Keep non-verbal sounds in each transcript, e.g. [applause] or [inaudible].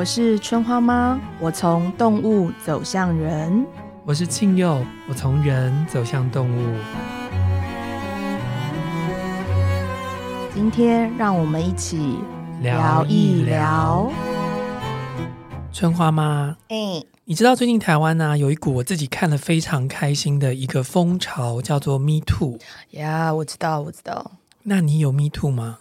我是春花妈，我从动物走向人。我是庆佑，我从人走向动物。今天让我们一起聊一聊。春花妈，哎、欸，你知道最近台湾呢、啊、有一股我自己看了非常开心的一个风潮，叫做 Me Too。呀，我知道，我知道。那你有 Me Too 吗？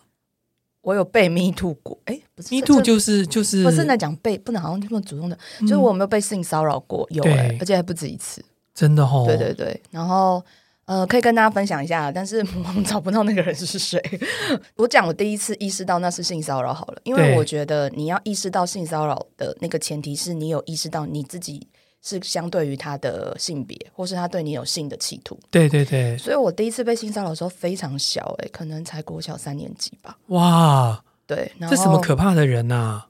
我有被 Me Too 过，哎、欸，不是 Me Too 就是就是不是在讲被，不能好像这么主动的，嗯、就是我有没有被性骚扰过？有、欸，而且还不止一次，真的哦。对对对，然后呃，可以跟大家分享一下，但是 [laughs] 我们找不到那个人是谁。我讲我第一次意识到那是性骚扰好了，因为我觉得你要意识到性骚扰的那个前提是你有意识到你自己。是相对于他的性别，或是他对你有性的企图。对对对，所以我第一次被性骚扰的时候非常小、欸，哎，可能才国小三年级吧。哇，对，这什么可怕的人呐、啊？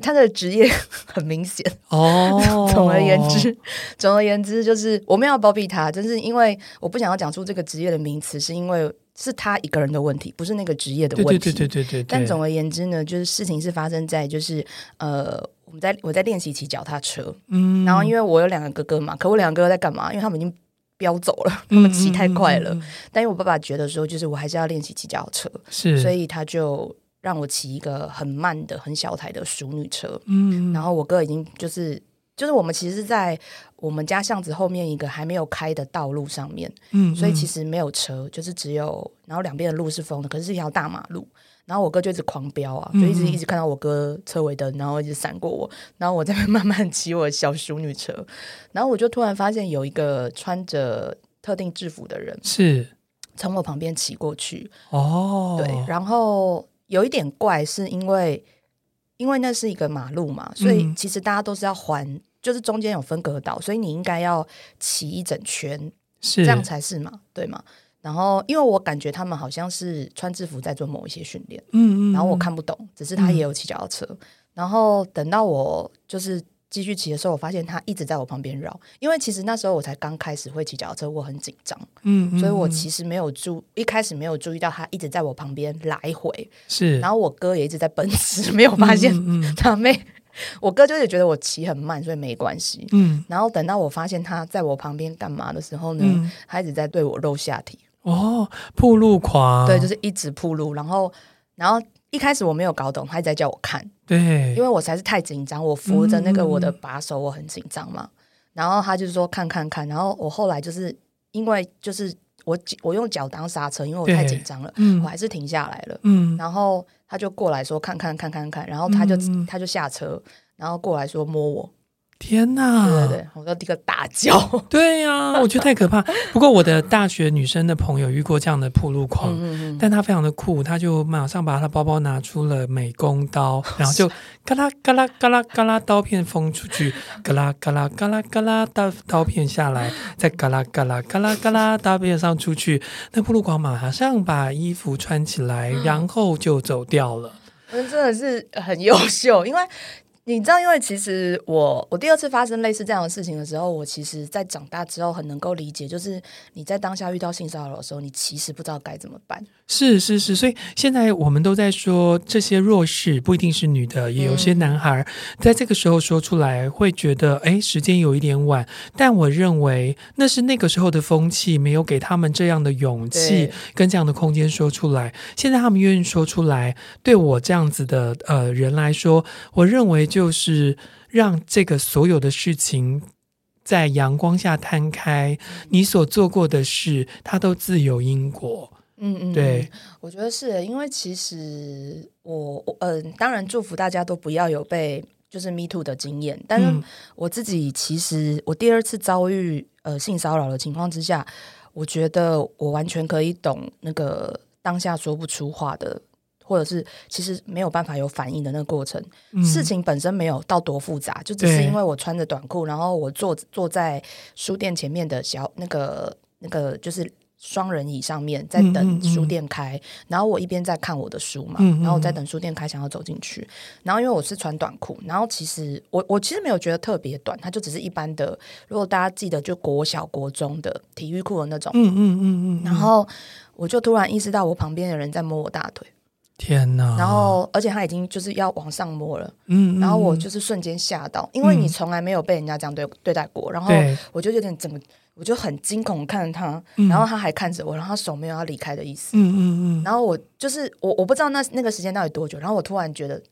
他的职业 [laughs] 很明显哦。[laughs] 总而言之，总而言之，就是我没有包庇他，就是因为我不想要讲出这个职业的名词，是因为。是他一个人的问题，不是那个职业的问题。对对对对对对。但总而言之呢，就是事情是发生在就是呃，我们在我在练习骑脚踏车，嗯，然后因为我有两个哥哥嘛，可我两个哥哥在干嘛？因为他们已经飙走了，他们骑太快了。嗯嗯嗯嗯、但因为我爸爸觉得说，就是我还是要练习骑脚踏车，是，所以他就让我骑一个很慢的、很小台的淑女车，嗯，然后我哥已经就是。就是我们其实是在我们家巷子后面一个还没有开的道路上面，嗯，所以其实没有车，就是只有，然后两边的路是封的，可是是一条大马路，然后我哥就一直狂飙啊，就一直一直看到我哥车尾灯，然后一直闪过我，然后我在 [laughs] 慢慢骑我的小淑女车，然后我就突然发现有一个穿着特定制服的人是。从我旁边骑过去，哦，对，然后有一点怪，是因为。因为那是一个马路嘛，所以其实大家都是要环，嗯、就是中间有分隔岛，所以你应该要骑一整圈，是。这样才是嘛，对吗？然后因为我感觉他们好像是穿制服在做某一些训练，嗯嗯，然后我看不懂，只是他也有骑脚踏车，嗯、然后等到我就是。继续骑的时候，我发现他一直在我旁边绕，因为其实那时候我才刚开始会骑脚踏车，我很紧张，嗯，嗯，所以我其实没有注，一开始没有注意到他一直在我旁边来回，是，然后我哥也一直在奔驰，没有发现他妹，[laughs] 我哥就是觉得我骑很慢，所以没关系，嗯，然后等到我发现他在我旁边干嘛的时候呢，嗯、他一直在对我露下体，哦，铺路狂，对，就是一直铺路，然后，然后。一开始我没有搞懂，他一直在叫我看，对，因为我实在是太紧张，我扶着那个我的把手，我很紧张嘛。嗯、然后他就是说看看看，然后我后来就是因为就是我我用脚当刹车，因为我太紧张了，嗯、我还是停下来了。嗯，然后他就过来说看看看看看，然后他就、嗯、他就下车，然后过来说摸我。天呐！对对对，我要第一个大叫。[laughs] 对呀、啊，我觉得太可怕。不过我的大学女生的朋友遇过这样的铺路狂，嗯嗯，但她非常的酷，她就马上把她包包拿出了美工刀，[laughs] 然后就嘎啦嘎啦嘎啦嘎啦刀片封出去，[laughs] 嘎啦嘎啦嘎啦嘎啦刀刀片下来，再嘎啦嘎啦嘎啦嘎啦刀片上出去。那铺路狂马上把衣服穿起来，然后就走掉了。我真的是很优秀，因为。你知道，因为其实我我第二次发生类似这样的事情的时候，我其实，在长大之后很能够理解，就是你在当下遇到性骚扰的时候，你其实不知道该怎么办。是是是，所以现在我们都在说，这些弱势不一定是女的，也有些男孩，嗯、在这个时候说出来，会觉得哎，时间有一点晚。但我认为那是那个时候的风气，没有给他们这样的勇气跟这样的空间说出来。现在他们愿意说出来，对我这样子的呃人来说，我认为。就是让这个所有的事情在阳光下摊开，你所做过的事，它都自有因果。嗯嗯，对，我觉得是因为其实我嗯、呃，当然祝福大家都不要有被就是 Me Too 的经验，但是我自己其实我第二次遭遇呃性骚扰的情况之下，我觉得我完全可以懂那个当下说不出话的。或者是其实没有办法有反应的那个过程，嗯、事情本身没有到多复杂，就只是因为我穿着短裤，然后我坐坐在书店前面的小那个那个就是双人椅上面，在等书店开，嗯嗯嗯，然后我一边在看我的书嘛，然后我在等书店开，想要走进去，然后因为我是穿短裤，然后其实我我其实没有觉得特别短，它就只是一般的，如果大家记得就国小国中的体育裤的那种，嗯嗯嗯嗯，然后我就突然意识到我旁边的人在摸我大腿。天哪！然后，而且他已经就是要往上摸了，嗯，然后我就是瞬间吓到，因为你从来没有被人家这样对对待过，然后我就有点怎么，我就很惊恐看着他，然后他还看着我，然后他手没有要离开的意思，嗯嗯嗯，然后我就是我我不知道那那个时间到底多久，然后我突然觉得。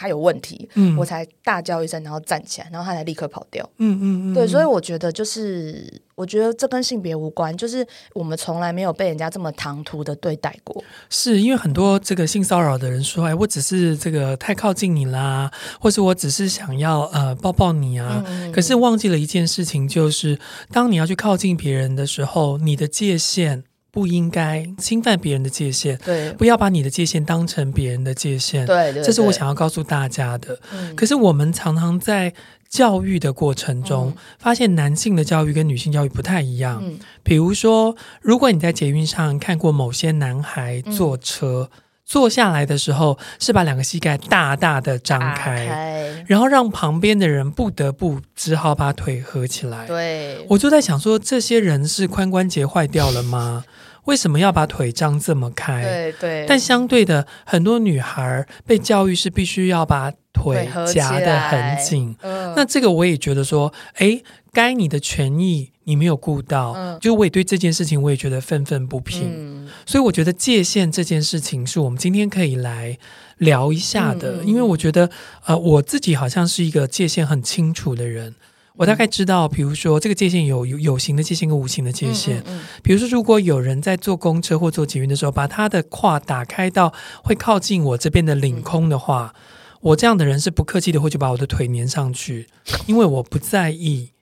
他有问题，嗯，我才大叫一声，然后站起来，然后他才立刻跑掉。嗯嗯嗯，对，所以我觉得就是，我觉得这跟性别无关，就是我们从来没有被人家这么唐突的对待过。是因为很多这个性骚扰的人说，哎，我只是这个太靠近你啦，或是我只是想要呃抱抱你啊，嗯，可是忘记了一件事情，就是当你要去靠近别人的时候，你的界限。不应该侵犯别人的界限，对，不要把你的界限当成别人的界限，对，这是我想要告诉大家的。嗯，可是我们常常在教育的过程中，嗯，发现男性的教育跟女性教育不太一样。嗯，比如说，如果你在捷运上看过某些男孩坐车，嗯，坐下来的时候是把两个膝盖大大的张开，开，然后让旁边的人不得不只好把腿合起来。对，我就在想说，这些人是髋关节坏掉了吗？为什么要把腿张这么开？对对。但相对的，很多女孩被教育是必须要把腿夹得很紧。嗯。那这个我也觉得说，哎，该你的权益你没有顾到。嗯。就我也对这件事情我也觉得愤愤不平。嗯。所以我觉得界限这件事情是我们今天可以来聊一下的，嗯。因为我觉得，呃，我自己好像是一个界限很清楚的人。我大概知道，比如说这个界限有有有形的界限跟无形的界限。嗯嗯嗯。比如说，如果有人在坐公车或坐捷运的时候，把他的胯打开到会靠近我这边的领空的话，嗯，我这样的人是不客气的会去把我的腿粘上去，因为我不在意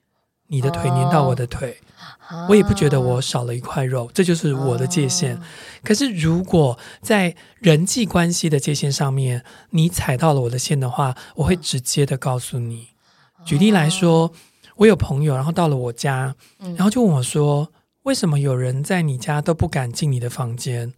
你的腿粘到我的腿，哦，我也不觉得我少了一块肉，这就是我的界限。哦。可是如果在人际关系的界限上面，你踩到了我的线的话，我会直接的告诉你。举例来说。哦我有朋友，然后到了我家，然后就问我说：“为什么有人在你家都不敢进你的房间？”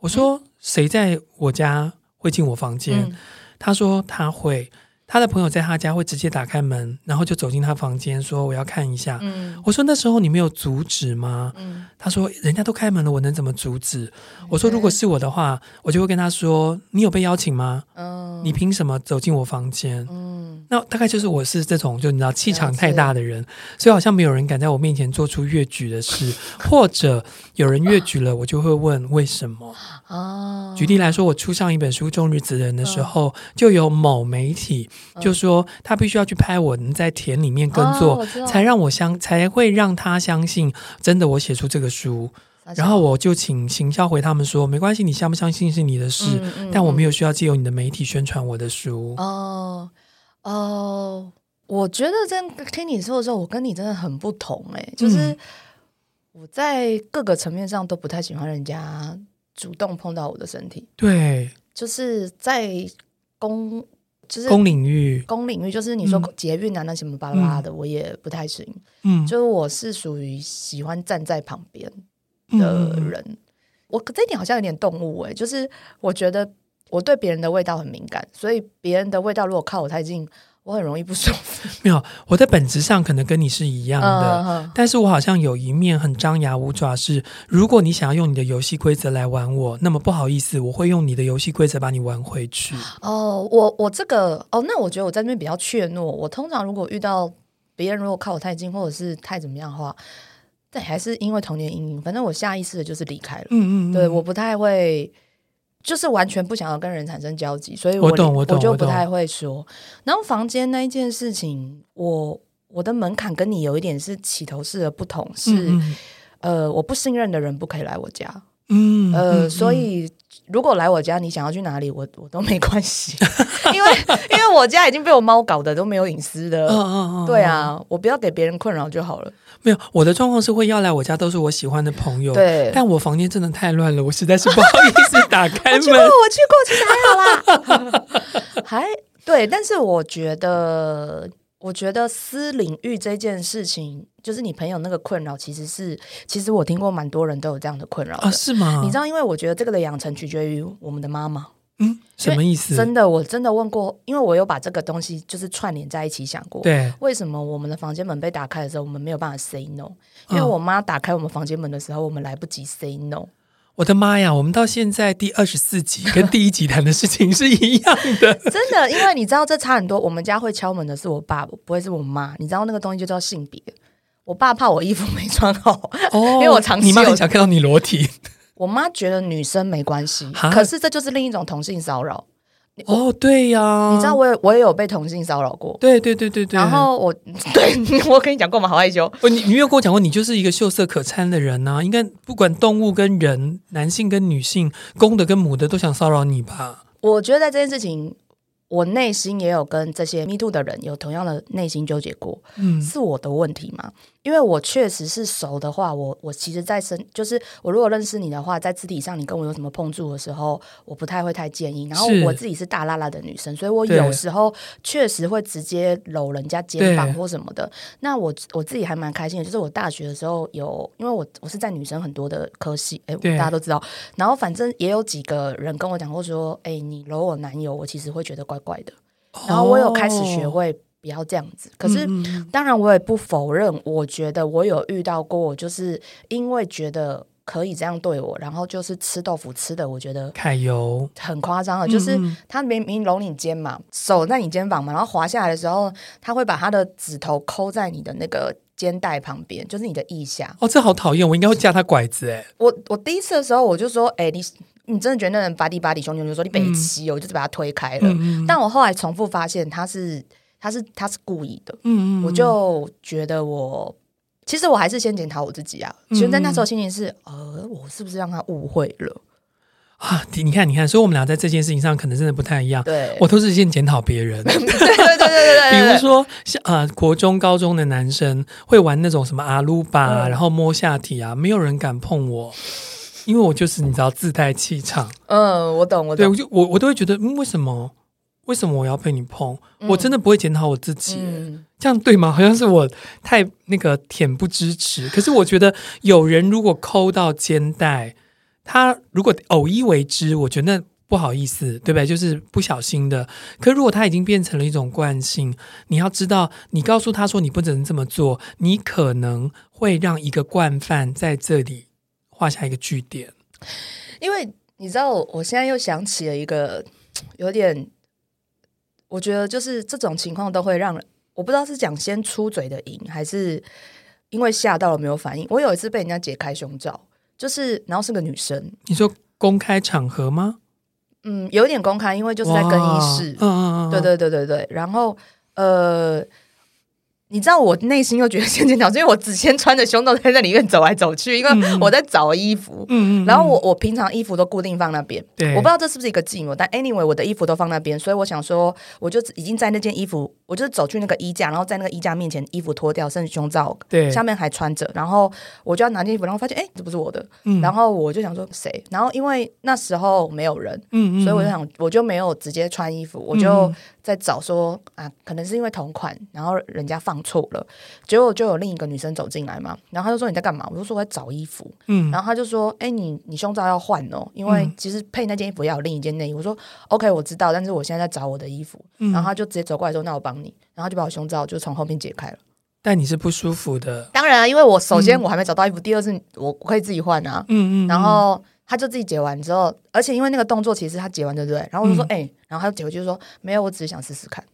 我说：“谁在我家会进我房间？”他说：“他会。”他的朋友在他家会直接打开门，然后就走进他房间，说：“我要看一下。嗯”我说：“那时候你没有阻止吗？”嗯、他说：“人家都开门了，我能怎么阻止？”嗯、我说：“如果是我的话，我就会跟他说：‘你有被邀请吗？嗯、你凭什么走进我房间？’嗯、那大概就是我是这种，就你知道气场太大的人，所以好像没有人敢在我面前做出越矩的事，[laughs] 或者有人越矩了，我就会问为什么。哦、举例来说，我出上一本书《中日子人》的时候，嗯、就有某媒体。就说他必须要去拍我们在田里面耕作，哦、才让我相才会让他相信真的我写出这个书。然后我就请行销回他们说，没关系，你相不相信是你的事，嗯嗯嗯、但我没有需要借由你的媒体宣传我的书。哦哦，我觉得真听你说的时候，我跟你真的很不同哎、欸，就是我在各个层面上都不太喜欢人家主动碰到我的身体。对，就是在公。就是公领域，公领域就是你说捷运啊那什么巴拉巴拉的，我也不太行。嗯，就是我是属于喜欢站在旁边的人。嗯、我这一点好像有点动物哎、欸，就是我觉得我对别人的味道很敏感，所以别人的味道如果靠我太近。我很容易不舒服。[laughs] 没有，我在本质上可能跟你是一样的，嗯、但是我好像有一面很张牙舞爪是，是如果你想要用你的游戏规则来玩我，那么不好意思，我会用你的游戏规则把你玩回去。哦，我我这个哦，那我觉得我在那边比较怯懦。我通常如果遇到别人如果靠我太近，或者是太怎么样的话，但还是因为童年阴影，反正我下意识的就是离开了。嗯，嗯嗯，对，我不太会。就是完全不想要跟人产生交集，所以我我懂我懂我就不太会说。然后房间那一件事情，我我的门槛跟你有一点是起头式的不同，是嗯嗯呃，我不信任的人不可以来我家。嗯，呃，嗯、所以如果来我家，你想要去哪里，我 [laughs] 我都没关系，因为因为我家已经被我猫搞得都没有隐私的。嗯嗯嗯，对啊，我不要给别人困扰就好了。没有，我的状况是会要来我家都是我喜欢的朋友。对，但我房间真的太乱了，我实在是不好意思打开门。我去过，我去过，其 [laughs] 实还好啦。还对，但是我觉得。我觉得私领域这件事情，就是你朋友那个困扰，其实是，其实我听过蛮多人都有这样的困扰啊，是吗？你知道，因为我觉得这个的养成取决于我们的妈妈。嗯，什么意思？真的，我真的问过，因为我有把这个东西就是串联在一起想过。对，为什么我们的房间门被打开的时候，我们没有办法 say no？因为我妈打开我们房间门的时候，我们来不及 say no。我的妈呀！我们到现在第二十四集跟第一集谈的事情是一样的，[laughs] 真的，因为你知道这差很多。我们家会敲门的是我爸，不会是我妈。你知道那个东西就叫性别。我爸怕我衣服没穿好，哦，因为我长期。你妈很想看到你裸体。我妈觉得女生没关系，可是这就是另一种同性骚扰。哦，对呀、啊，你知道我也我也有被同性骚扰过，对对对对对。然后我对 [laughs] 我跟你讲过吗？好害羞。你你有跟我讲过，你就是一个秀色可餐的人呐、啊。应该不管动物跟人，男性跟女性，公的跟母的都想骚扰你吧？我觉得在这件事情。我内心也有跟这些 Me Too 的人有同样的内心纠结过，嗯，是我的问题吗？因为我确实是熟的话，我我其实，在身就是我如果认识你的话，在肢体上你跟我有什么碰触的时候，我不太会太介意。然后我自己是大辣辣的女生，所以我有时候确实会直接搂人家肩膀或什么的。那我我自己还蛮开心的，就是我大学的时候有，因为我我是在女生很多的科系，哎，大家都知道。然后反正也有几个人跟我讲过说，哎，你搂我男友，我其实会觉得怪怪的。然后我有开始学会。不要这样子。可是，当然我也不否认，我觉得我有遇到过，就是因为觉得可以这样对我，然后就是吃豆腐吃的，我觉得揩油很夸张了。就是他明明搂你肩嘛，手在你肩膀嘛，然后滑下来的时候，他会把他的指头抠在你的那个肩带旁边，就是你的腋下。哦，这好讨厌！我应该会架他拐子哎。我我第一次的时候，我就说，哎，你你真的觉得那人巴蒂巴蒂兄弟就说你北七，我就是把他推开了。但我后来重复发现，他是。他是他是故意的，嗯嗯，我就觉得我其实我还是先检讨我自己啊。其实在那时候心情是，呃，我是不是让他误会了啊？你看，你看，所以我们俩在这件事情上可能真的不太一样。对，我都是先检讨别人。[laughs] 对对对对对对。比如说，像呃，国中、高中的男生会玩那种什么阿鲁巴，然后摸下体啊，没有人敢碰我，因为我就是你知道自带气场。嗯，我懂，我懂。对，我就我我都会觉得，嗯，为什么？为什么我要被你碰？我真的不会检讨我自己，嗯，这样对吗？好像是我太那个恬不知耻。可是我觉得有人如果抠到肩带，他如果偶一为之，我觉得那不好意思，对不对？就是不小心的。可如果他已经变成了一种惯性，你要知道，你告诉他说你不能这么做，你可能会让一个惯犯在这里画下一个句点。因为你知道，我现在又想起了一个有点。我觉得就是这种情况都会让人，我不知道是讲先出嘴的赢，还是因为吓到了没有反应。我有一次被人家解开胸罩，就是然后是个女生，你说公开场合吗？嗯，有点公开，因为就是在更衣室。嗯嗯嗯，对对对对对。然后呃。你知道我内心又觉得 [laughs] 先检讨，因为我只先穿着胸罩在那里面走来走去，因为我在找衣服。嗯嗯。然后我我平常衣服都固定放那边。对。我不知道这是不是一个寂寞，但 anyway 我的衣服都放那边，所以我想说，我就已经在那件衣服，我就走去那个衣架，然后在那个衣架面前，衣服脱掉，甚至胸罩，对，下面还穿着，然后我就要拿件衣服，然后发现哎，这不是我的。嗯。然后我就想说谁？然后因为那时候没有人，嗯嗯，所以我就想，我就没有直接穿衣服，我就在找说啊，可能是因为同款，然后人家放错了。结果就有另一个女生走进来嘛，然后他就说你在干嘛？我就说我在找衣服，嗯，然后他就说，哎，你你胸罩要换哦，因为其实配那件衣服要有另一件内衣。我说 OK，我知道，但是我现在在找我的衣服，然后他就直接走过来说，那我帮你，然后就把我胸罩就从后面解开了。但你是不舒服的，当然啊，因为我首先我还没找到衣服，第二次我可以自己换啊，嗯嗯，然后他就自己解完之后，而且因为那个动作其实他解完对不对？然后我就说，哎，然后他就解回去说，没有，我只是想试试看。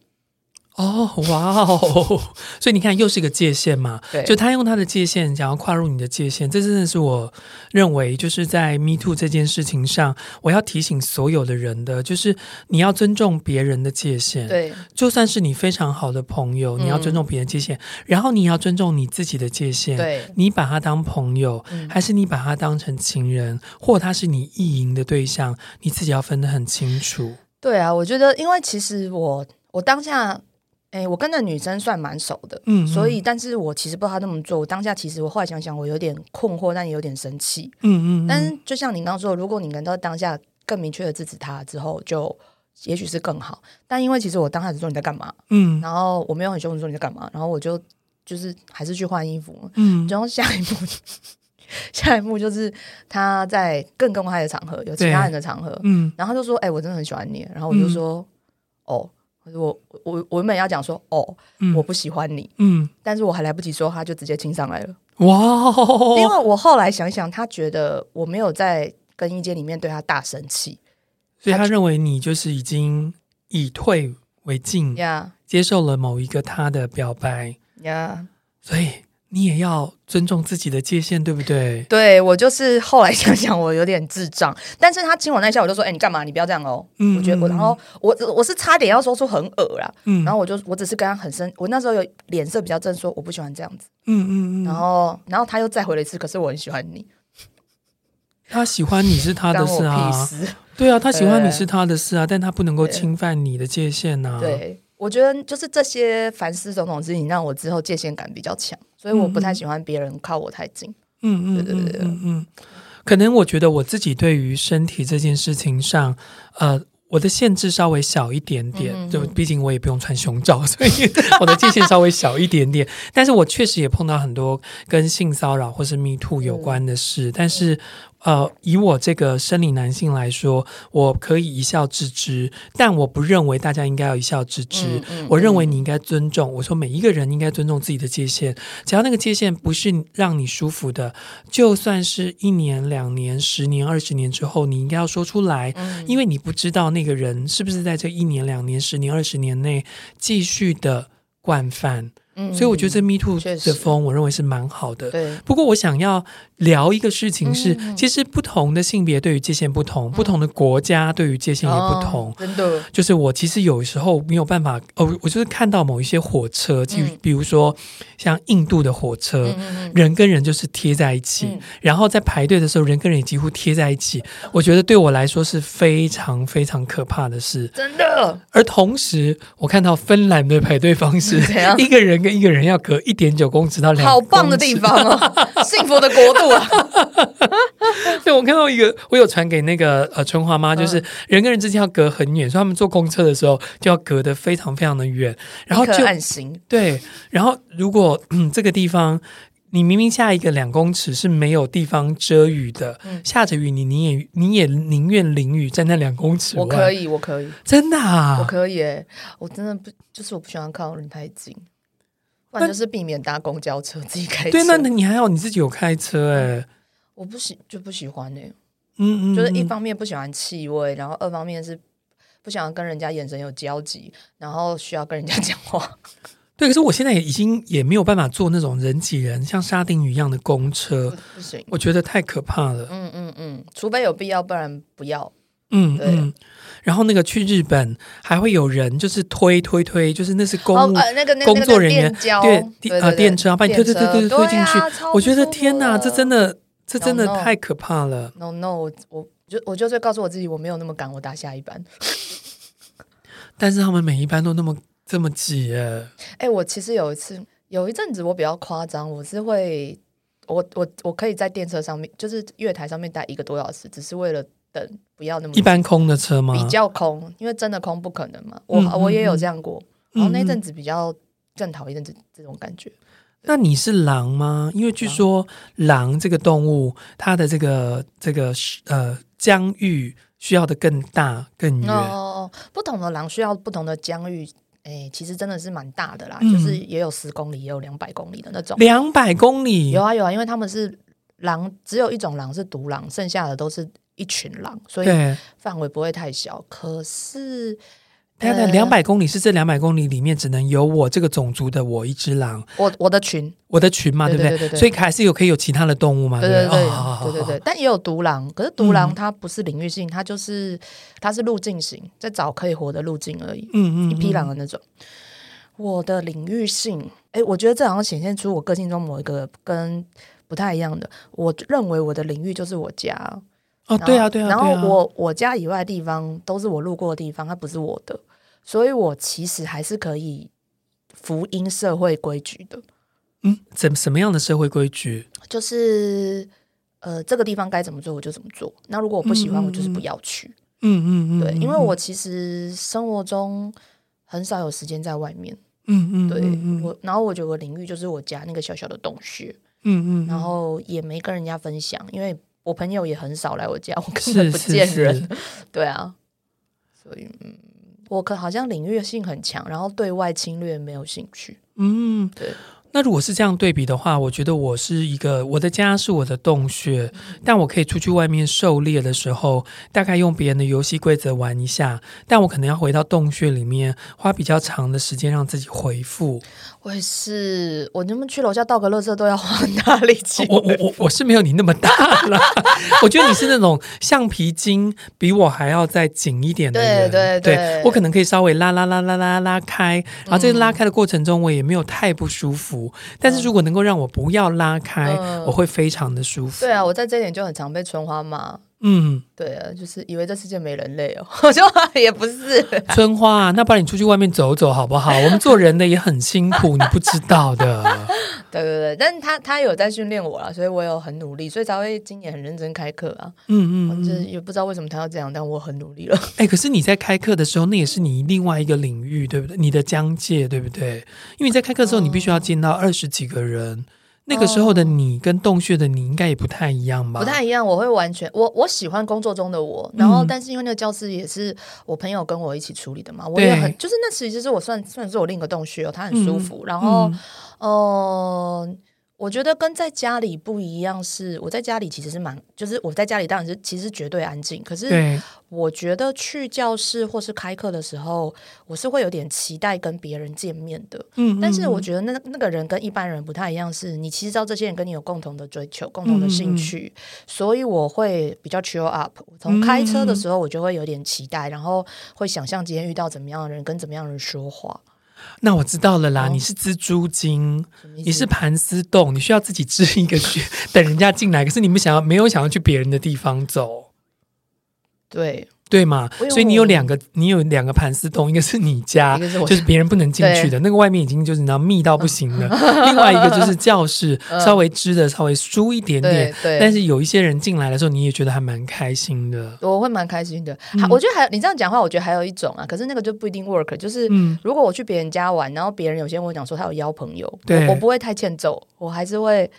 哦，哇哦！[laughs] 所以你看，又是一个界限嘛。对，就他用他的界限，想要跨入你的界限，这真的是我认为，就是在 Me Too 这件事情上，我要提醒所有的人的，就是你要尊重别人的界限。对，就算是你非常好的朋友，你要尊重别人界限，嗯、然后你要尊重你自己的界限。对，你把他当朋友，嗯、还是你把他当成情人，或他是你意淫的对象，你自己要分得很清楚。对啊，我觉得，因为其实我我当下。哎，我跟那女生算蛮熟的，嗯，所以，但是我其实不知道她那么做。我当下其实我后来想想，我有点困惑，但也有点生气，嗯嗯。但是就像你刚刚说，如果你能到当下更明确的制止她之后，就也许是更好。但因为其实我当下只说你在干嘛，嗯，然后我没有很凶的说你在干嘛，然后我就就是还是去换衣服，嗯。然后下一幕，[laughs] 下一幕就是他在更公开的场合，有其他人的场合，嗯。然后他就说：“哎，我真的很喜欢你。”然后我就说：“哦。”我我我原本要讲说哦，嗯、我不喜欢你，嗯，但是我还来不及说，他就直接亲上来了，哇！因为我后来想想，他觉得我没有在更衣间里面对他大生气，所以他认为你就是已经以退为进，呀，Yeah. 接受了某一个他的表白，呀，Yeah. 所以你也要尊重自己的界限，对不对？对，我就是后来想想，我有点智障，但是他亲我那一下，我就说，哎、欸，你干嘛？你不要这样哦。嗯，我觉得我，然后我我是差点要说出很恶啦，嗯，然后我就我只是跟他很深，我那时候有脸色比较正，说我不喜欢这样子，嗯嗯嗯，然后然后他又再回了一次，可是我很喜欢你。他喜欢你是他的事啊，对啊，他喜欢你是他的事啊，但他不能够侵犯你的界限呐。对，我觉得就是这些凡事种种事情，让我之后界限感比较强，所以我不太喜欢别人靠我太近。嗯嗯，对对对，嗯嗯，可能我觉得我自己对于身体这件事情上，呃。我的限制稍微小一点点，就毕竟我也不用穿胸罩，所以 [laughs] 我的界限稍微小一点点。但是我确实也碰到很多跟性骚扰或是 Me Too 有关的事，但是。呃，以我这个生理男性来说，我可以一笑置之，但我不认为大家应该要一笑置之。嗯嗯、我认为你应该尊重。我说每一个人应该尊重自己的界限，只要那个界限不是让你舒服的，就算是一年、两年、十年、二十年之后，你应该要说出来，嗯、因为你不知道那个人是不是在这一年、两年、十年、二十年内继续的惯犯。嗯，所以我觉得这 Me Too 的风，我认为是蛮好的。对，不过我想要聊一个事情是，嗯、其实不同的性别对于界限不同，嗯、不同的国家对于界限也不同。哦、真的，就是我其实有时候没有办法，哦，我就是看到某一些火车，就比如说像印度的火车，嗯、人跟人就是贴在一起，嗯、然后在排队的时候，人跟人也几乎贴在一起。我觉得对我来说是非常非常可怕的事。真的。而同时，我看到芬兰的排队方式，[laughs] 一个人。跟一个人要隔一点九公尺到两，好棒的地方哦，[laughs] 幸福的国度啊！[laughs] 对，我看到一个，我有传给那个呃春花妈，就是人跟人之间要隔很远，所以他们坐公车的时候就要隔得非常非常的远，然后就暗行。对，然后如果嗯这个地方你明明下一个两公尺是没有地方遮雨的，嗯、下着雨你你也你也宁愿淋雨在那两公尺。我可以，我可以，真的啊，我可以诶，我真的不就是我不喜欢靠人太近。那就是避免搭公交车，自己开车。对，那你还好，你自己有开车哎、欸。我不喜就不喜欢呢、欸。嗯，嗯嗯，就是一方面不喜欢气味，然后二方面是不想跟人家眼神有交集，然后需要跟人家讲话。[laughs] 对，可是我现在也已经也没有办法坐那种人挤人、像沙丁鱼一样的公车，不行，我觉得太可怕了。嗯嗯嗯，除非有必要，不然不要。嗯，对嗯。然后那个去日本还会有人就是推推推，就是那是公务、哦呃那个那个、工作人员对啊电车啊把你推推推推推进去，我觉得天哪，这真的这真的太可怕了。No no，, 我我就我就会告诉我自己我没有那么赶，我打下一班。[laughs] 但是他们每一班都那么这么挤哎。哎，我其实有一次有一阵子我比较夸张，我是会我我我可以在电车上面就是月台上面待一个多小时，只是为了。等不要那么一般空的车吗？比较空，因为真的空不可能嘛。我、嗯嗯、我也有这样过，然后那阵子比较更讨厌这这种感觉。那你是狼吗？因为据说狼这个动物，它的这个这个呃疆域需要的更大更远。哦，不同的狼需要不同的疆域，哎，其实真的是蛮大的啦，嗯、就是也有十公里，也有两百公里的那种。两百公里？有啊有啊，因为他们是狼，只有一种狼是独狼，剩下的都是。一群狼，所以范围不会太小。可是，它的两百公里是这两百公里里面只能有我这个种族的我一只狼，我我的群，我的群嘛，对不对？对对对对，所以还是有可以有其他的动物嘛？对对对对对对。但也有独狼，可是独狼它不是领域性，它就是它是路径型，在找可以活的路径而已。嗯，嗯嗯，一匹狼的那种。我的领域性，哎，我觉得这好像显现出我个性中某一个跟不太一样的。我认为我的领域就是我家。哦，对啊，对啊，然后我我家以外的地方都是我路过的地方，它不是我的，所以我其实还是可以福音社会规矩的。嗯，怎什么样的社会规矩？就是呃，这个地方该怎么做我就怎么做。那如果我不喜欢，我就是不要去。嗯嗯嗯，对，因为我其实生活中很少有时间在外面。嗯嗯，对我，然后我觉得我领域就是我家那个小小的洞穴。嗯嗯，然后也没跟人家分享，因为。我朋友也很少来我家，[laughs] 我根本不见人。是是是对啊，所以嗯，我可好像领域性很强，然后对外侵略没有兴趣。嗯，对。那如果是这样对比的话，我觉得我是一个，我的家是我的洞穴，但我可以出去外面狩猎的时候，大概用别人的游戏规则玩一下，但我可能要回到洞穴里面，花比较长的时间让自己回复。我也是，我能不能去楼下倒个垃圾都要花很大力气。我我我我是没有你那么大了，我觉得你是那种橡皮筋比我还要再紧一点的人。对对对，对，我可能可以稍微拉拉拉拉拉拉开，然后这个拉开的过程中，我也没有太不舒服。但是如果能够让我不要拉开，嗯、我会非常的舒服。对啊，我在这点就很常被春花骂。嗯，对啊，就是以为这世界没人类哦，我 [laughs] 就也不是春花啊，那不然你出去外面走走好不好？我们做人的也很辛苦，你不知道的。[laughs] 对对对，但是他他有在训练我了，所以我有很努力，所以才会今年很认真开课啊。嗯嗯，嗯，就是也不知道为什么他要这样，但我很努力了。[laughs] 哎、欸，可是你在开课的时候，那也是你另外一个领域，对不对？你的疆界，对不对？因为你在开课的时候，你必须要见到二十几个人。那个时候的你跟洞穴的你应该也不太一样吧？不太一样，我会完全我我喜欢工作中的我，然后但是因为那个教室也是我朋友跟我一起处理的嘛，我也很就是那其实是我算算是我另一个洞穴哦，它很舒服，嗯、然后嗯。呃我觉得跟在家里不一样，是我在家里其实是蛮，就是我在家里当然是其实绝对安静。可是我觉得去教室或是开课的时候，我是会有点期待跟别人见面的。嗯，但是我觉得那那个人跟一般人不太一样，是你其实知道这些人跟你有共同的追求、共同的兴趣，嗯、所以我会比较 cheer up。从开车的时候，我就会有点期待，然后会想象今天遇到怎么样的人，跟怎么样的人说话。那我知道了啦，哦、你是蜘蛛精，你是盘丝洞，你需要自己织一个穴，[laughs] 等人家进来。可是你们想要没有想要去别人的地方走，对。对嘛？所以你有两个，你有两个盘丝洞，一个是你家，[laughs] 是就是别人不能进去的，那个外面已经就是你知道密到不行了。[laughs] 另外一个就是教室，稍微支的稍微疏一点点。对，但是有一些人进来的时候，你也觉得还蛮开心的。我会蛮开心的。好，我觉得还你这样讲话，我觉得还有一种啊，可是那个就不一定 work。就是如果我去别人家玩，然后别人有些人跟我讲说他有邀朋友，对我，我不会太欠揍，我还是会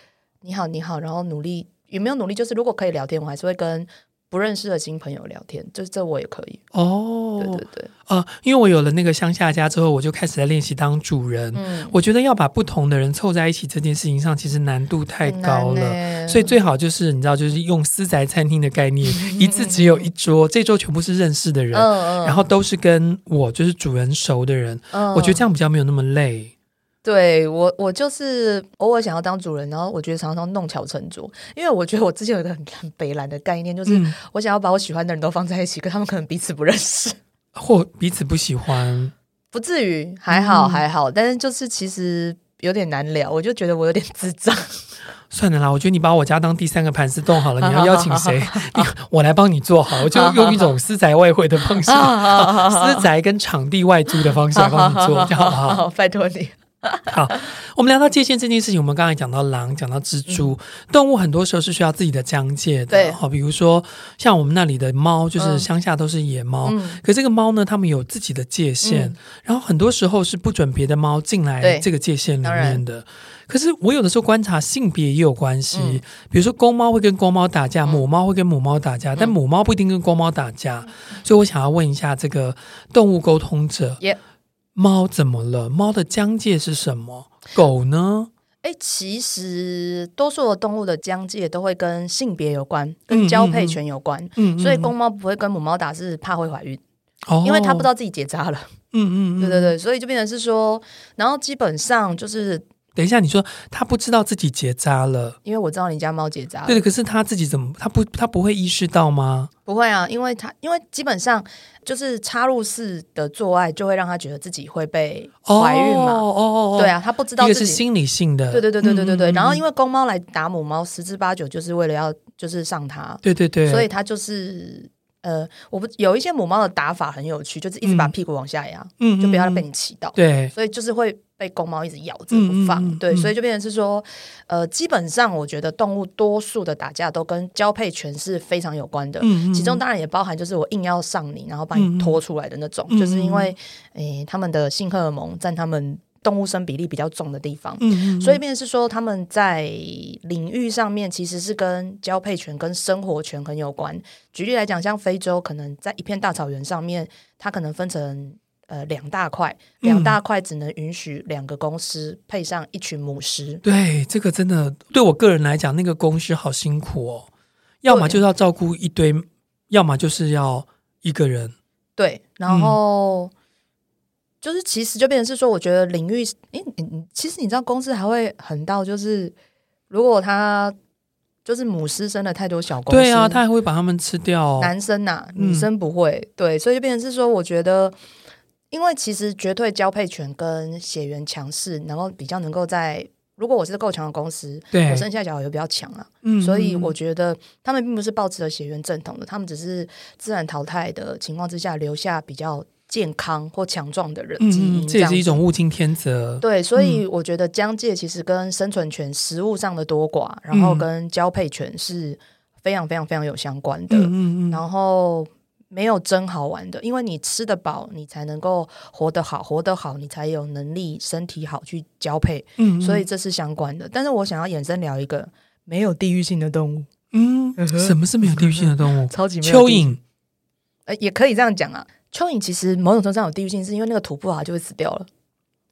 你好你好，然后努力有没有努力？就是如果可以聊天，我还是会跟。不认识的新朋友聊天，就是这我也可以哦。对对对，啊、呃，因为我有了那个乡下家之后，我就开始在练习当主人。嗯，我觉得要把不同的人凑在一起这件事情上，其实难度太高了。所以最好就是你知道，就是用私宅餐厅的概念，[laughs] 一次只有一桌，这桌全部是认识的人，嗯、然后都是跟我就是主人熟的人。嗯、我觉得这样比较没有那么累。对我，我就是偶尔想要当主人，然后我觉得常常弄巧成拙，因为我觉得我之前有一个很很北烂的概念，就是我想要把我喜欢的人都放在一起，可他们可能彼此不认识，[laughs] 或彼此不喜欢，不至于，还好还好，但是就是其实有点难聊，我就觉得我有点智障。[laughs] 算了啦，我觉得你把我家当第三个盘丝洞好了，你要邀请谁？[laughs] 我来帮你做好，我就用一种私宅外汇的方式，私宅跟场地外租的方式来帮你做，好不好？拜托你。[laughs] 好，我们聊到界限这件事情，我们刚才讲到狼，讲到蜘蛛，嗯、动物很多时候是需要自己的疆界的。对，好，比如说像我们那里的猫，就是乡下都是野猫，嗯、可这个猫呢，它们有自己的界限，嗯、然后很多时候是不准别的猫进来这个界限里面的。可是我有的时候观察性别也有关系，嗯、比如说公猫会跟公猫打架，嗯、母猫会跟母猫打架，嗯、但母猫不一定跟公猫打架。嗯、所以我想要问一下这个动物沟通者。猫怎么了？猫的疆界是什么？狗呢？哎，其实多数的动物的疆界都会跟性别有关，跟交配权有关。嗯，嗯，所以公猫不会跟母猫打，是怕会怀孕，哦、因为它不知道自己结扎了。嗯嗯，对对对，所以就变成是说，然后基本上就是。等一下，你说他不知道自己结扎了，因为我知道你家猫结扎了。对，可是他自己怎么，他不，他不会意识到吗？不会啊，因为他，因为基本上就是插入式的做爱，就会让他觉得自己会被怀孕嘛。哦哦哦，对啊，他不知道自己，这是心理性的。对对对对对对然后因为公猫来打母猫，十之八九就是为了要就是上它。对对对。所以他就是呃，我不有一些母猫的打法很有趣，就是一直把屁股往下压，嗯，就不要被你骑到。对，所以就是会。被公猫一直咬着不放，对，所以就变成是说，呃，基本上我觉得动物多数的打架都跟交配权是非常有关的，嗯嗯、其中当然也包含就是我硬要上你，然后把你拖出来的那种，嗯、就是因为，诶、欸，他们的性荷尔蒙占他们动物生比例比较重的地方，嗯嗯、所以变成是说他们在领域上面其实是跟交配权跟生活权很有关。举例来讲，像非洲可能在一片大草原上面，它可能分成。呃两大块，两大块只能允许两个公司配上一群母狮。对，这个真的对我个人来讲，那个公司好辛苦哦，要么就是要照顾一堆，要么就是要一个人。对，然后、嗯、就是其实就变成是说，我觉得领域，诶，你其实你知道，公司还会狠到就是，如果他就是母狮生了太多小公司，对啊，他还会把他们吃掉。男生呐、啊，女生不会，嗯、对，所以就变成是说，我觉得，因为其实绝对交配权跟血缘强势，然后比较能够在。如果我是够强的公司，对我生下小孩也比较强了，嗯，所以我觉得他们并不是抱持了血缘正统的，他们只是自然淘汰的情况之下留下比较健康或强壮的人基因，这也是一种物竞天择。对，所以我觉得疆界其实跟生存权、食物上的多寡，然后跟交配权是非常非常非常有相关的。嗯嗯，然后。没有真好玩的，因为你吃得饱，你才能够活得好，活得好，你才有能力身体好去交配。嗯，嗯，所以这是相关的。但是我想要衍生聊一个没有地域性的动物。嗯，什么是没有地域性的动物？[laughs] 超级没有蚯蚓。呃，也可以这样讲啊。蚯蚓其实某种程度上有地域性，是因为那个土不好就会死掉了。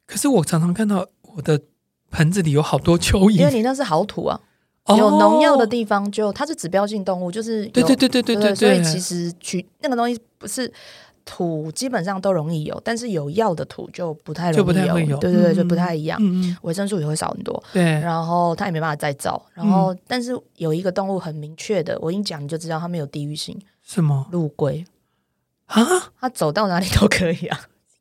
可是我常常看到我的盆子里有好多蚯蚓，因为你那是好土啊。有农药的地方就，就它是指标性动物，就是对对对对对对，对，所以其实取那个东西不是土，基本上都容易有，但是有药的土就不太容易有，就不太会有，对对对，就不太一样，嗯、维生素也会少很多。对，然后它也没办法再造。然后，嗯、但是有一个动物很明确的，我一讲你就知道它没有地域性。什么？陆龟啊？他走到哪里都可以啊。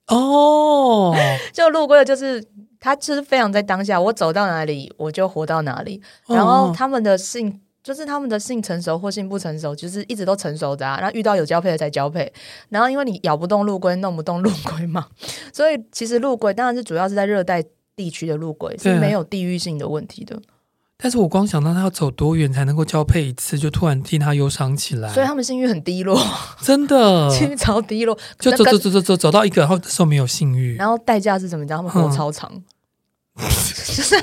哦，[laughs] 就陆龟就是。他就是非常在当下，我走到哪里我就活到哪里。然后他们的性、哦、就是他们的性成熟或性不成熟，就是一直都成熟的啊。然后遇到有交配的才交配。然后因为你咬不动陆龟，弄不动陆龟嘛，[laughs] 所以其实陆龟当然是主要是在热带地区的陆龟是没有地域性的问题的。但是我光想到他要走多远才能够交配一次，就突然替他忧伤起来。所以他们性欲很低落，真的 [laughs] 性欲超低落，就走走走走走走到一个，然后时候没有性欲，然后代价是怎么着？他们活超长。嗯 [laughs] 就是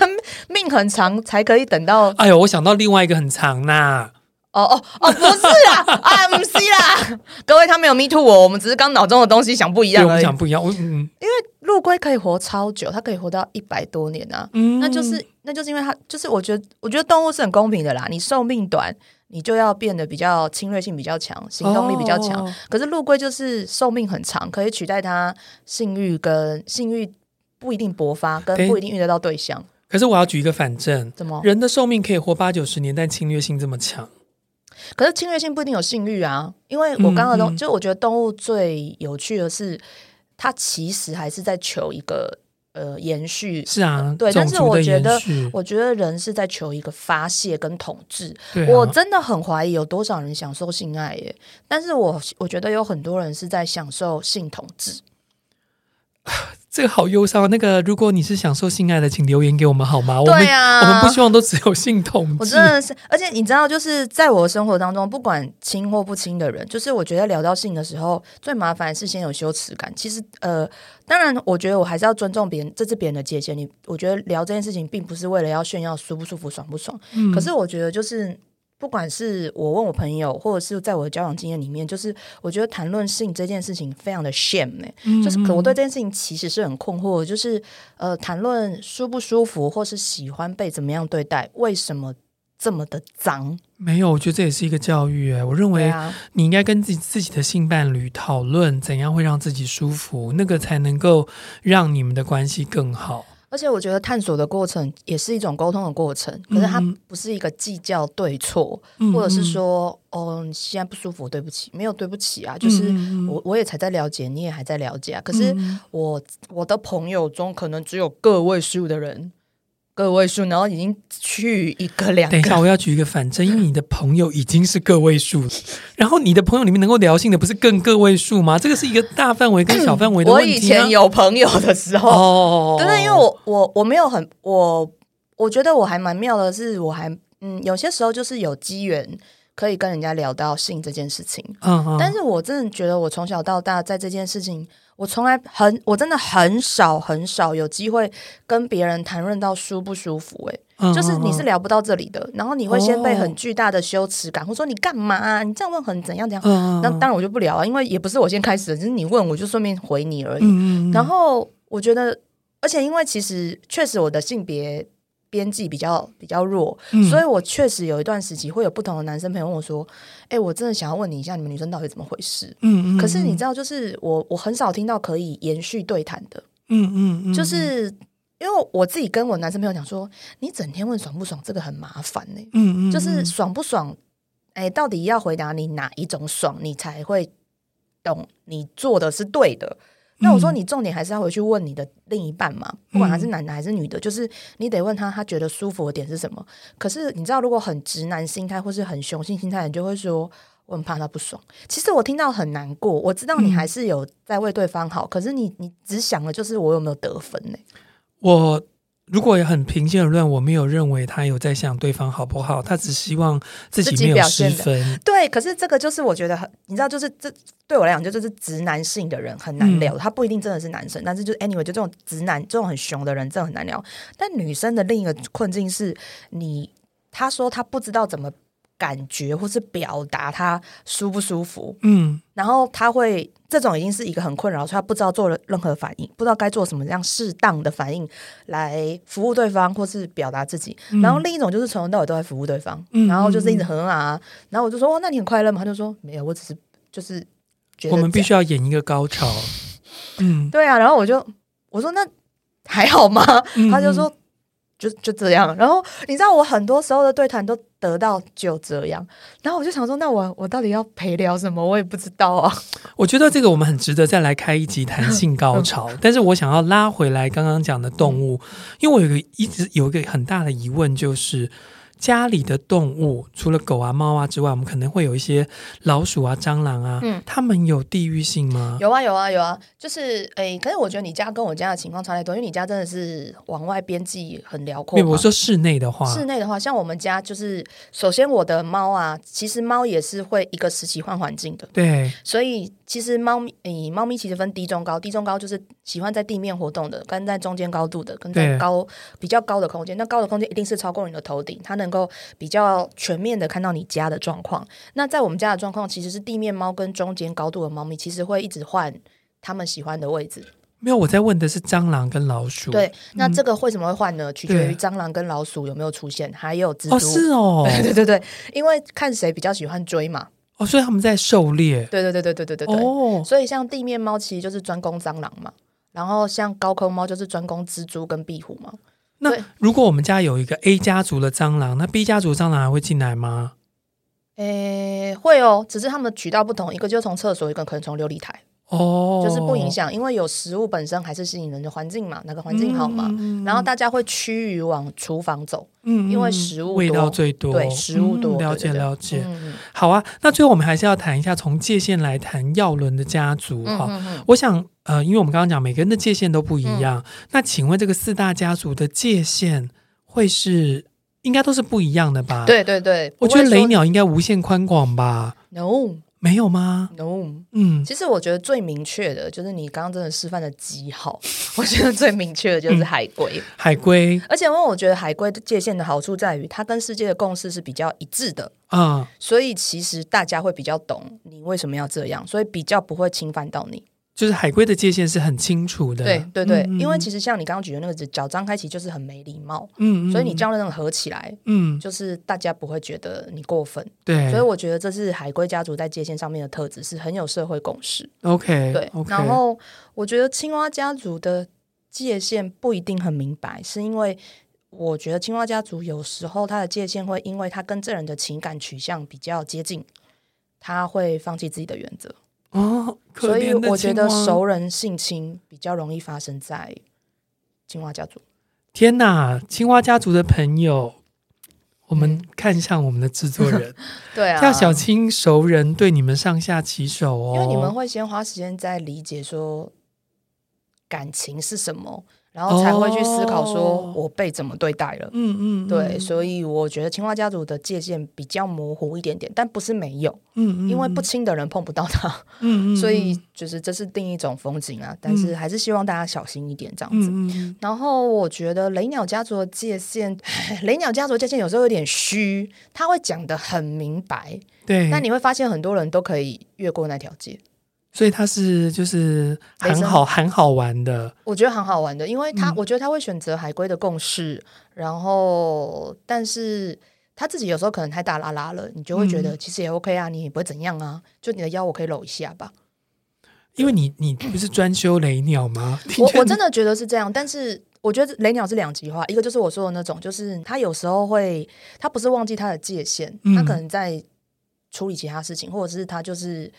命很长才可以等到。哎呦，我想到另外一个很长呐。哦哦哦，不是啦，[laughs] 啊，不是啦。各位，他没有 me too 我，我们只是刚脑中的东西想不一样而已。想不一样，嗯，因为陆龟可以活超久，它可以活到一百多年啊。嗯，那就是那就是因为它就是我觉得我觉得动物是很公平的啦。你寿命短，你就要变得比较侵略性比较强，行动力比较强。哦、可是陆龟就是寿命很长，可以取代它性欲跟性欲。不一定勃发，跟不一定遇得到对象。可是我要举一个反证，怎么？人的寿命可以活八九十年，但侵略性这么强？可是侵略性不一定有性欲啊，因为我刚刚的动，嗯嗯、就我觉得动物最有趣的是，它其实还是在求一个呃延续。是啊，呃、对。但是我觉得，我觉得人是在求一个发泄跟统治。啊、我真的很怀疑有多少人享受性爱耶，但是我我觉得有很多人是在享受性统治。[laughs] 这个好忧伤。那个，如果你是享受性爱的，请留言给我们好吗？对啊，我们我们不希望都只有性统治。我真的是，而且你知道，就是在我的生活当中，不管亲或不亲的人，就是我觉得聊到性的时候，最麻烦是先有羞耻感。其实，呃，当然，我觉得我还是要尊重别人，这是别人的界限。你，我觉得聊这件事情，并不是为了要炫耀舒不舒服、爽不爽。嗯，可是我觉得就是。不管是我问我朋友，或者是在我的交往经验里面，就是我觉得谈论性这件事情非常的 shame，欸，嗯嗯，就是可我对这件事情其实是很困惑，就是呃，谈论舒不舒服，或是喜欢被怎么样对待，为什么这么的脏？没有，我觉得这也是一个教育，欸。我认为你应该跟自己自己的性伴侣讨论怎样会让自己舒服，那个才能够让你们的关系更好。而且我觉得探索的过程也是一种沟通的过程，可是它不是一个计较对错，嗯、或者是说，哦，你现在不舒服，对不起，没有对不起啊，就是我我也才在了解，你也还在了解啊。可是我我的朋友中，可能只有个位数的人。个位数，然后已经去一个两个。等一下，我要举一个反证，因为你的朋友已经是个位数，然后你的朋友里面能够聊性的不是更个位数吗？这个是一个大范围跟小范围的问题啊。我以前有朋友的时候，哦，对对，因为我我我没有很我我觉得我还蛮妙的是，我还嗯有些时候就是有机缘可以跟人家聊到性这件事情，嗯嗯，但是我真的觉得我从小到大在这件事情。我从来很，我真的很少很少有机会跟别人谈论到舒不舒服，欸，嗯，就是你是聊不到这里的，然后你会先被很巨大的羞耻感，或者说你干嘛啊？你这样问很怎样怎样？那当然我就不聊啊，因为也不是我先开始的，只是你问我就顺便回你而已。然后我觉得，而且因为其实确实我的性别。边际比较比较弱，嗯、所以我确实有一段时期会有不同的男生朋友问我说：“哎、欸，我真的想要问你一下，你们女生到底怎么回事？”嗯嗯。嗯，可是你知道，就是我我很少听到可以延续对谈的。嗯嗯嗯。就是因为我自己跟我男生朋友讲说：“你整天问爽不爽，这个很麻烦呢、欸。”嗯嗯。就是爽不爽？哎、欸，到底要回答你哪一种爽，你才会懂你做的是对的？那我说，你重点还是要回去问你的另一半嘛，不管他是男的还是女的，就是你得问他，他觉得舒服的点是什么。可是你知道，如果很直男心态或是很雄性心态，你就会说我很怕他不爽。其实我听到很难过，我知道你还是有在为对方好，可是你你只想的就是我有没有得分呢？我。如果也很平心而论，我没有认为他有在想对方好不好，他只希望自己没有失分。对，可是这个就是我觉得很，你知道，就是这对我来讲，就就是直男性的人很难聊。嗯、他不一定真的是男生，但是就 anyway，就这种直男，这种很熊的人，真的很难聊。但女生的另一个困境是你，他说他不知道怎么。感觉或是表达他舒不舒服，嗯，然后他会这种已经是一个很困扰，所以他不知道做了任何反应，不知道该做什么样适当的反应来服务对方或是表达自己。嗯、然后另一种就是从头到尾都在服务对方，嗯、然后就是一直很啊，然后我就说哦，那你很快乐吗？他就说没有，我只是就是觉得我们必须要演一个高潮，嗯，对啊，然后我就我说那还好吗？嗯、他就说。就就这样，然后你知道我很多时候的对谈都得到就这样，然后我就想说，那我我到底要陪聊什么？我也不知道啊。[laughs] 我觉得这个我们很值得再来开一集谈性高潮，但是我想要拉回来刚刚讲的动物，因为我有一个一直有一个很大的疑问就是。家里的动物除了狗啊、猫啊之外，我们可能会有一些老鼠啊、蟑螂啊，嗯，它们有地域性吗？有啊，有啊，有啊，就是诶、欸，可是我觉得你家跟我家的情况差太多，因为你家真的是往外边际很辽阔。我说室内的话，室内的话，像我们家就是，首先我的猫啊，其实猫也是会一个时期换环境的，对，所以其实猫咪，诶，猫咪其实分低、中、高，低、中、高就是喜欢在地面活动的，跟在中间高度的，跟在高比较高的空间，那高的空间一定是超过你的头顶，它能。能够比较全面的看到你家的状况。那在我们家的状况，其实是地面猫跟中间高度的猫咪，其实会一直换他们喜欢的位置。没有，我在问的是蟑螂跟老鼠。对，那这个为什么会换呢？嗯、取决于蟑螂跟老鼠有没有出现，还有蜘蛛。哦，是哦，对对对对，因为看谁比较喜欢追嘛。哦，所以他们在狩猎。对对对对对对对对。哦，所以像地面猫其实就是专攻蟑螂嘛，然后像高空猫就是专攻蜘蛛跟壁虎嘛。那如果我们家有一个 A 家族的蟑螂，那 B 家族蟑螂还会进来吗？诶、欸，会哦，只是他们的渠道不同，一个就从厕所，一个可能从琉璃台。哦，就是不影响，因为有食物本身还是吸引人的环境嘛，哪个环境好嘛，嗯、然后大家会趋于往厨房走，嗯，因为食物味道最多，对，食物多，嗯、了解了解。嗯、好啊，那最后我们还是要谈一下从界限来谈耀伦的家族哈。我想呃，因为我们刚刚讲每个人的界限都不一样，嗯、那请问这个四大家族的界限会是应该都是不一样的吧？对对对，我觉得雷鸟应该无限宽广吧？No。没有吗？No，嗯，其实我觉得最明确的就是你刚刚真的示范的极好，[laughs] 我觉得最明确的就是海龟，嗯、海龟。而且因为我觉得海龟的界限的好处在于，它跟世界的共识是比较一致的啊，嗯、所以其实大家会比较懂你为什么要这样，所以比较不会侵犯到你。就是海龟的界限是很清楚的，对对对，嗯、因为其实像你刚刚举的那个脚张开，其实就是很没礼貌，嗯，所以你这样那种合起来，嗯，就是大家不会觉得你过分，对，所以我觉得这是海龟家族在界限上面的特质，是很有社会共识。OK，对，okay 然后我觉得青蛙家族的界限不一定很明白，是因为我觉得青蛙家族有时候他的界限会因为他跟这人的情感取向比较接近，他会放弃自己的原则。哦，所以我觉得熟人性侵比较容易发生在青蛙家族。天哪，青蛙家族的朋友，我们看向我们的制作人，[laughs] 对啊，要小心熟人对你们上下其手哦，因为你们会先花时间在理解说感情是什么，然后才会去思考说我被怎么对待了。嗯嗯，对，所以我觉得青蛙家族的界限比较模糊一点点，但不是没有。嗯嗯，因为不亲的人碰不到他。嗯嗯，[laughs] 所以就是这是另一种风景啊，但是还是希望大家小心一点这样子。嗯，然后我觉得雷鸟家族的界限，雷鸟家族的界限有时候有点虚，他会讲得很明白。对，但你会发现很多人都可以越过那条界。所以他是就是很好很好玩的，我觉得很好玩的，因为他、嗯、我觉得他会选择海龟的共识，然后但是他自己有时候可能太大拉拉了，你就会觉得其实也 OK 啊，你也不会怎样啊，就你的腰我可以搂一下吧，因为你你不是专修雷鸟吗？我我真的觉得是这样，但是我觉得雷鸟是两极化，一个就是我说的那种，就是他有时候会他不是忘记他的界限，他可能在处理其他事情，或者是他就是。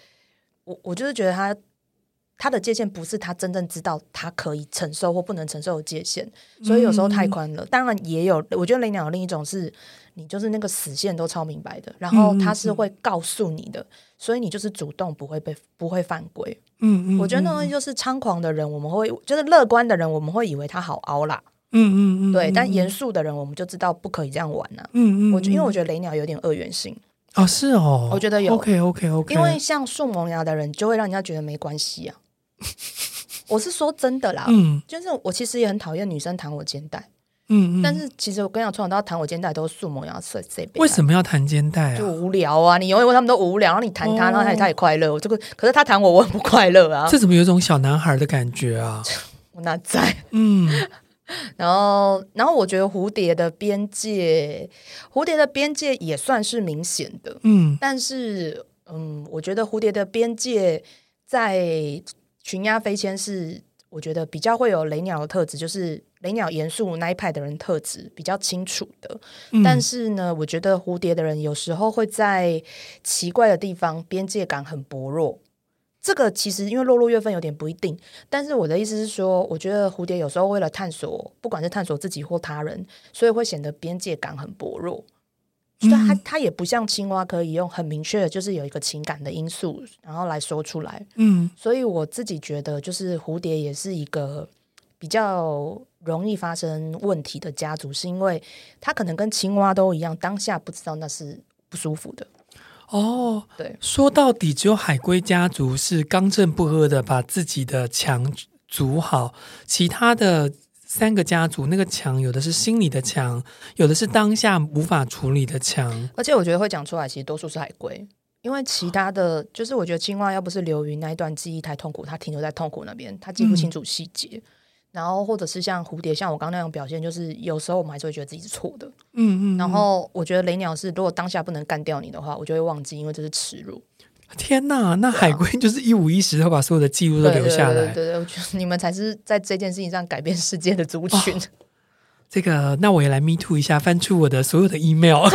我我就是觉得他他的界限不是他真正知道他可以承受或不能承受的界限，所以有时候太宽了。嗯、当然也有，我觉得雷鸟有另一种是，你就是那个死线都超明白的，然后他是会告诉你的，所以你就是主动不会被不会犯规。嗯嗯，我觉得那东西就是猖狂的人，我们会就是乐观的人，我们会以为他好凹啦。嗯嗯嗯，对，但严肃的人，我们就知道不可以这样玩啊。嗯嗯，我因为我觉得雷鸟有点二元性。哦，是哦，我觉得有。OK OK OK，因为像树萌芽的人，就会让人家觉得没关系啊。我是说真的啦，嗯，[laughs] 就是我其实也很讨厌女生弹我肩带，嗯嗯，但是其实我跟你讲，从小到大弹我肩带都是树萌芽设这边。为什么要弹肩带啊？就无聊啊！你永远问他们都无聊，然后你弹他，然后他也他也快乐。我这个可是他弹我，我很不快乐啊。这怎么有种小男孩的感觉啊？[laughs] 我哪在？嗯。[laughs] 然后，然后我觉得蝴蝶的边界，蝴蝶的边界也算是明显的，嗯，但是，嗯，我觉得蝴蝶的边界在群鸦飞迁是，我觉得比较会有雷鸟的特质，就是雷鸟严肃那一派的人特质比较清楚的，嗯，但是呢，我觉得蝴蝶的人有时候会在奇怪的地方边界感很薄弱。这个其实因为落入月份有点不一定，但是我的意思是说，我觉得蝴蝶有时候为了探索，不管是探索自己或他人，所以会显得边界感很薄弱。嗯、所以它它也不像青蛙可以用很明确的，就是有一个情感的因素，然后来说出来。嗯，所以我自己觉得，就是蝴蝶也是一个比较容易发生问题的家族，是因为它可能跟青蛙都一样，当下不知道那是不舒服的。哦，对，说到底，只有海龟家族是刚正不阿的把自己的墙筑好，其他的三个家族那个墙，有的是心理的墙，有的是当下无法处理的墙。而且我觉得会讲出来，其实多数是海龟，因为其他的，哦、就是我觉得青蛙要不是流云那一段记忆太痛苦，他停留在痛苦那边，他记不清楚细节。嗯然后，或者是像蝴蝶，像我刚刚那样表现，就是有时候我们还是会觉得自己是错的。嗯嗯。然后，我觉得雷鸟是，如果当下不能干掉你的话，我就会忘记，因为这是耻辱。天哪，那海龟就是一五一十的把所有的记录都留下来。对对，对对，我觉得你们才是在这件事情上改变世界的族群。哦、[laughs] 这个，那我也来 me too 一下，翻出我的所有的 email。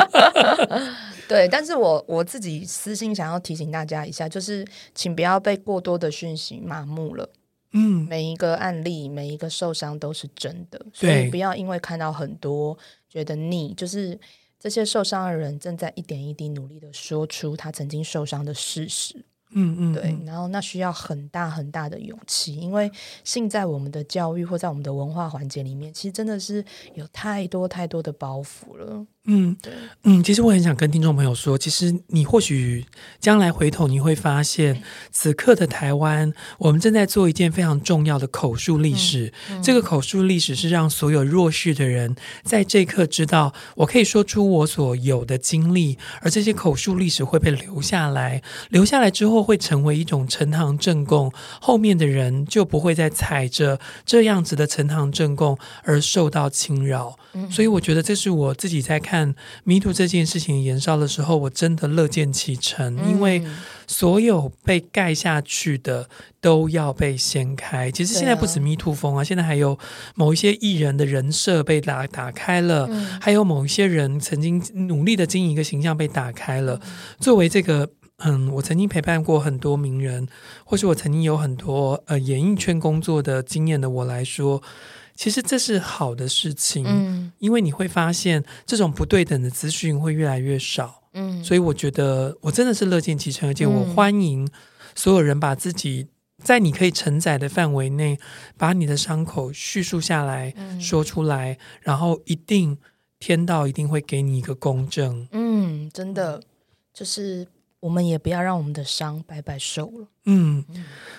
[laughs] 对，但是我我自己私心想要提醒大家一下，就是请不要被过多的讯息麻木了。嗯，每一个案例，每一个受伤都是真的，所以不要因为看到很多觉得腻，就是这些受伤的人正在一点一滴努力的说出他曾经受伤的事实。嗯嗯，对，然后那需要很大很大的勇气，因为现在我们的教育或在我们的文化环节里面，其实真的是有太多太多的包袱了。嗯，对，嗯，其实我很想跟听众朋友说，其实你或许将来回头你会发现，此刻的台湾，我们正在做一件非常重要的口述历史。嗯嗯、这个口述历史是让所有弱势的人在这一刻知道，我可以说出我所有的经历，而这些口述历史会被留下来，留下来之后会成为一种呈堂证供，后面的人就不会再踩着这样子的呈堂证供而受到侵扰。嗯、所以，我觉得这是我自己在看。看 MeToo 这件事情延烧的时候，我真的乐见其成，因为所有被盖下去的都要被掀开。其实现在不止 MeToo 风啊，现在还有某一些艺人的人设被打打开了，还有某一些人曾经努力的经营一个形象被打开了。作为这个，嗯，我曾经陪伴过很多名人，或是我曾经有很多呃演艺圈工作的经验的我来说。其实这是好的事情，嗯，因为你会发现这种不对等的资讯会越来越少，嗯，所以我觉得我真的是乐见其成，而且我欢迎所有人把自己在你可以承载的范围内，把你的伤口叙述下来，嗯、说出来，然后一定天道一定会给你一个公正。嗯，真的就是。我们也不要让我们的伤白白受了。嗯，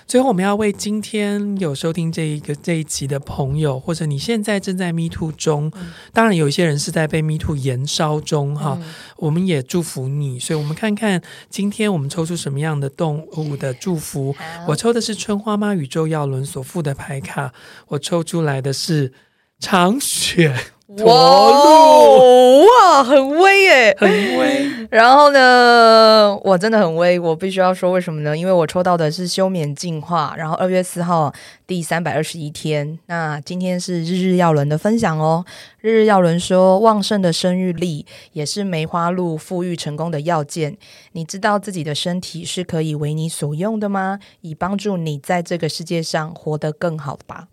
最后我们要为今天有收听这一个这一集的朋友，或者你现在正在 Me Too 中，嗯、当然有一些人是在被 Me Too 延烧中哈，嗯、我们也祝福你。所以，我们看看今天我们抽出什么样的动物的祝福。我抽的是春花妈宇宙耀伦所附的牌卡，我抽出来的是长雪。驼鹿哇，很威耶，很威。然后呢，我真的很威，我必须要说为什么呢？因为我抽到的是休眠进化，然后二月四号第三百二十一天。那今天是日日耀轮的分享哦。日日耀轮说，旺盛的生育力也是梅花鹿富裕成功的要件。你知道自己的身体是可以为你所用的吗？以帮助你在这个世界上活得更好吧。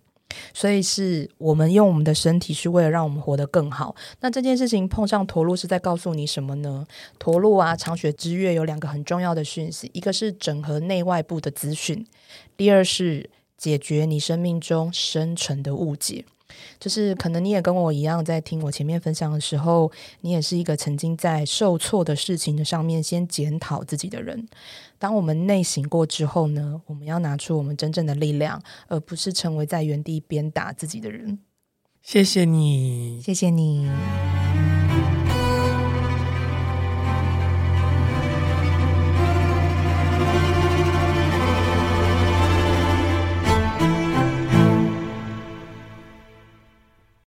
所以是我们用我们的身体，是为了让我们活得更好。那这件事情碰上驼鹿是在告诉你什么呢？驼鹿啊，长雪之月有两个很重要的讯息，一个是整合内外部的资讯，第二是解决你生命中深层的误解。就是可能你也跟我一样，在听我前面分享的时候，你也是一个曾经在受挫的事情的上面先检讨自己的人。当我们内省过之后呢，我们要拿出我们真正的力量，而不是成为在原地鞭打自己的人。谢谢你，谢谢你。